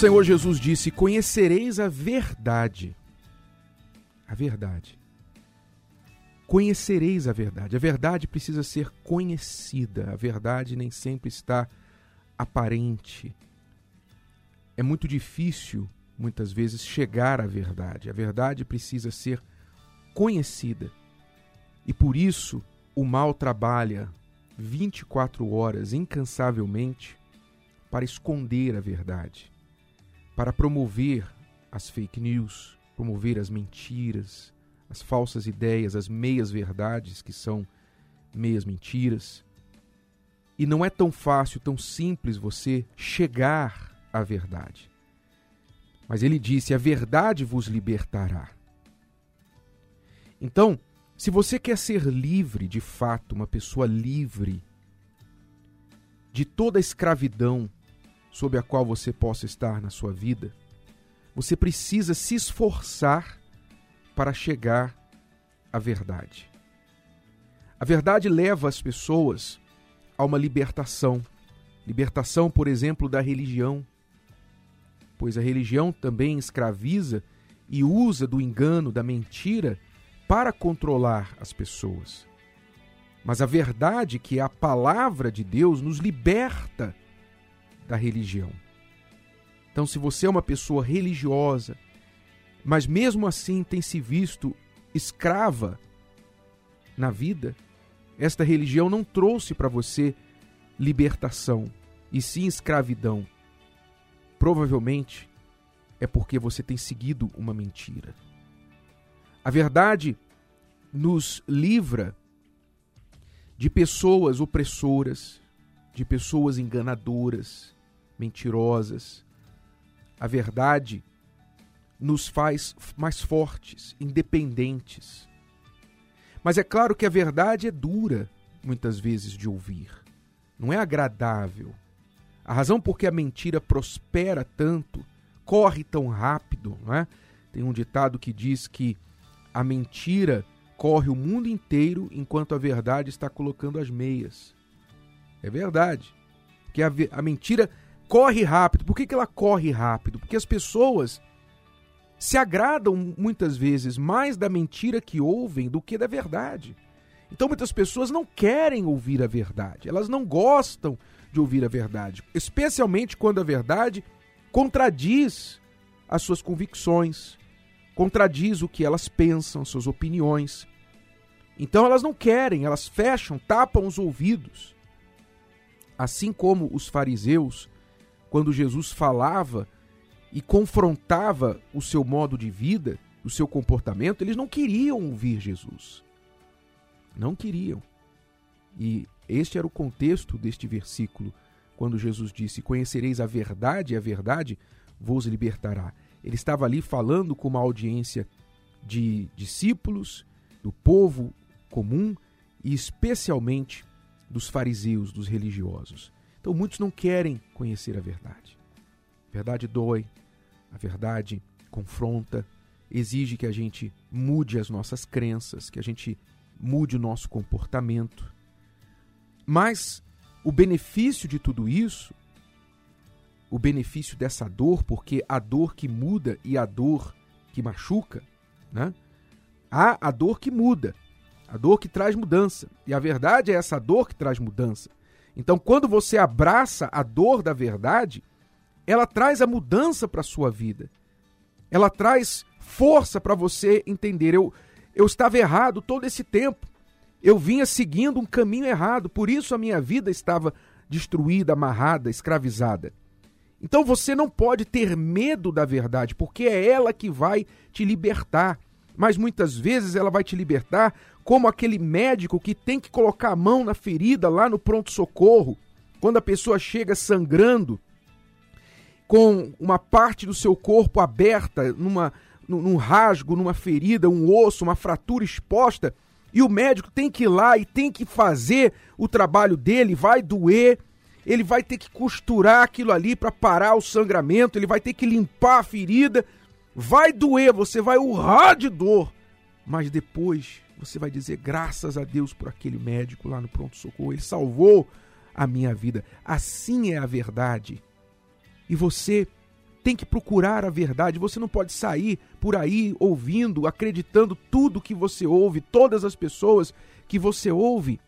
Senhor Jesus disse: Conhecereis a verdade. A verdade. Conhecereis a verdade. A verdade precisa ser conhecida. A verdade nem sempre está aparente. É muito difícil, muitas vezes, chegar à verdade. A verdade precisa ser conhecida. E por isso o mal trabalha 24 horas incansavelmente para esconder a verdade, para promover as fake news, promover as mentiras, as falsas ideias, as meias verdades que são meias mentiras. E não é tão fácil, tão simples você chegar à verdade. Mas ele disse: a verdade vos libertará. Então, se você quer ser livre, de fato, uma pessoa livre de toda a escravidão sob a qual você possa estar na sua vida, você precisa se esforçar para chegar à verdade. A verdade leva as pessoas a uma libertação. Libertação, por exemplo, da religião. Pois a religião também escraviza e usa do engano, da mentira, para controlar as pessoas. Mas a verdade, que é a palavra de Deus, nos liberta da religião. Então, se você é uma pessoa religiosa, mas mesmo assim tem se visto escrava na vida, esta religião não trouxe para você libertação, e sim escravidão. Provavelmente é porque você tem seguido uma mentira. A verdade nos livra de pessoas opressoras, de pessoas enganadoras, mentirosas. A verdade nos faz mais fortes, independentes. Mas é claro que a verdade é dura, muitas vezes, de ouvir. Não é agradável. A razão por que a mentira prospera tanto, corre tão rápido, não é? Tem um ditado que diz que a mentira corre o mundo inteiro enquanto a verdade está colocando as meias. É verdade. Que a, a mentira corre rápido. Por que, que ela corre rápido? Porque as pessoas se agradam muitas vezes mais da mentira que ouvem do que da verdade. Então muitas pessoas não querem ouvir a verdade, elas não gostam de ouvir a verdade, especialmente quando a verdade contradiz as suas convicções, contradiz o que elas pensam, suas opiniões. Então elas não querem, elas fecham, tapam os ouvidos. Assim como os fariseus, quando Jesus falava e confrontava o seu modo de vida, o seu comportamento, eles não queriam ouvir Jesus. Não queriam. E este era o contexto deste versículo, quando Jesus disse: Conhecereis a verdade, e a verdade vos libertará. Ele estava ali falando com uma audiência de discípulos, do povo comum e especialmente dos fariseus, dos religiosos. Então muitos não querem conhecer a verdade. A verdade dói, a verdade confronta, exige que a gente mude as nossas crenças, que a gente mude o nosso comportamento. Mas o benefício de tudo isso o benefício dessa dor, porque a dor que muda e a dor que machuca, né? Há a dor que muda, a dor que traz mudança. E a verdade é essa dor que traz mudança. Então, quando você abraça a dor da verdade, ela traz a mudança para a sua vida. Ela traz força para você entender. Eu, eu estava errado todo esse tempo. Eu vinha seguindo um caminho errado, por isso a minha vida estava destruída, amarrada, escravizada. Então você não pode ter medo da verdade, porque é ela que vai te libertar. Mas muitas vezes ela vai te libertar como aquele médico que tem que colocar a mão na ferida lá no pronto-socorro, quando a pessoa chega sangrando, com uma parte do seu corpo aberta, numa, num rasgo, numa ferida, um osso, uma fratura exposta, e o médico tem que ir lá e tem que fazer o trabalho dele, vai doer, ele vai ter que costurar aquilo ali para parar o sangramento, ele vai ter que limpar a ferida. Vai doer, você vai urrar de dor, mas depois você vai dizer graças a Deus por aquele médico lá no pronto-socorro, ele salvou a minha vida. Assim é a verdade. E você tem que procurar a verdade. Você não pode sair por aí ouvindo, acreditando tudo que você ouve, todas as pessoas que você ouve.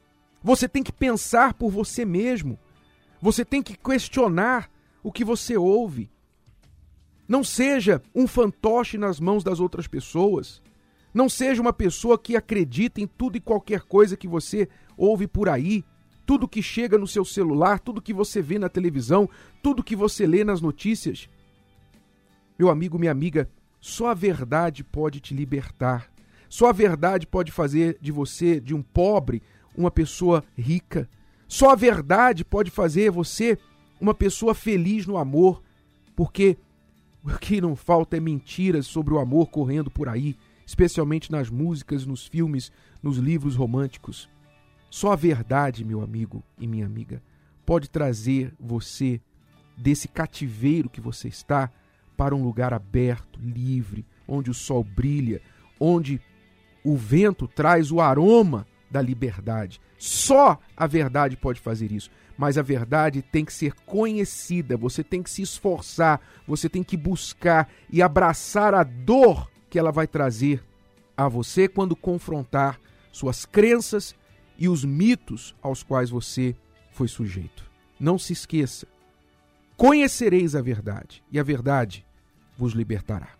Você tem que pensar por você mesmo. Você tem que questionar o que você ouve. Não seja um fantoche nas mãos das outras pessoas. Não seja uma pessoa que acredita em tudo e qualquer coisa que você ouve por aí, tudo que chega no seu celular, tudo que você vê na televisão, tudo que você lê nas notícias. Meu amigo, minha amiga, só a verdade pode te libertar. Só a verdade pode fazer de você, de um pobre, uma pessoa rica. Só a verdade pode fazer você uma pessoa feliz no amor, porque o que não falta é mentiras sobre o amor correndo por aí, especialmente nas músicas, nos filmes, nos livros românticos. Só a verdade, meu amigo e minha amiga, pode trazer você desse cativeiro que você está para um lugar aberto, livre, onde o sol brilha, onde o vento traz o aroma da liberdade. Só a verdade pode fazer isso. Mas a verdade tem que ser conhecida, você tem que se esforçar, você tem que buscar e abraçar a dor que ela vai trazer a você quando confrontar suas crenças e os mitos aos quais você foi sujeito. Não se esqueça: conhecereis a verdade, e a verdade vos libertará.